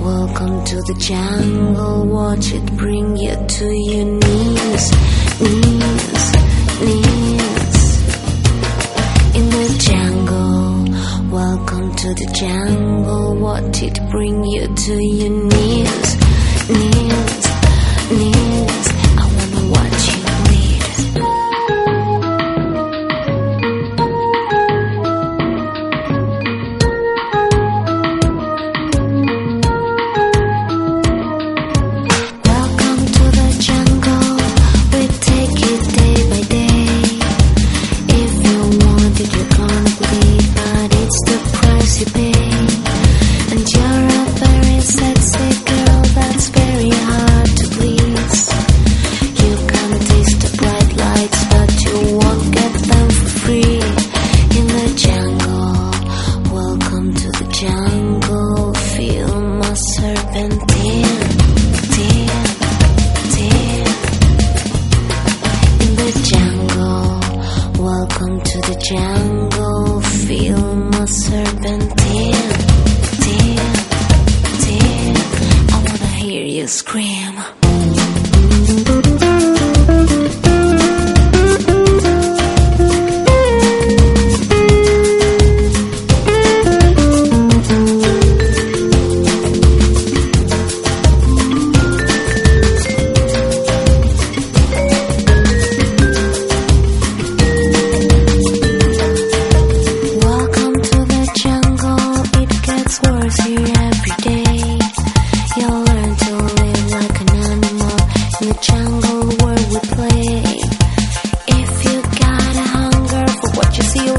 Welcome to the jungle, watch it bring you to your knees, knees, knees. In the jungle, welcome to the jungle, watch it bring you to your knees, knees, knees. jungle, feel my serpentine. The jungle, welcome to the jungle.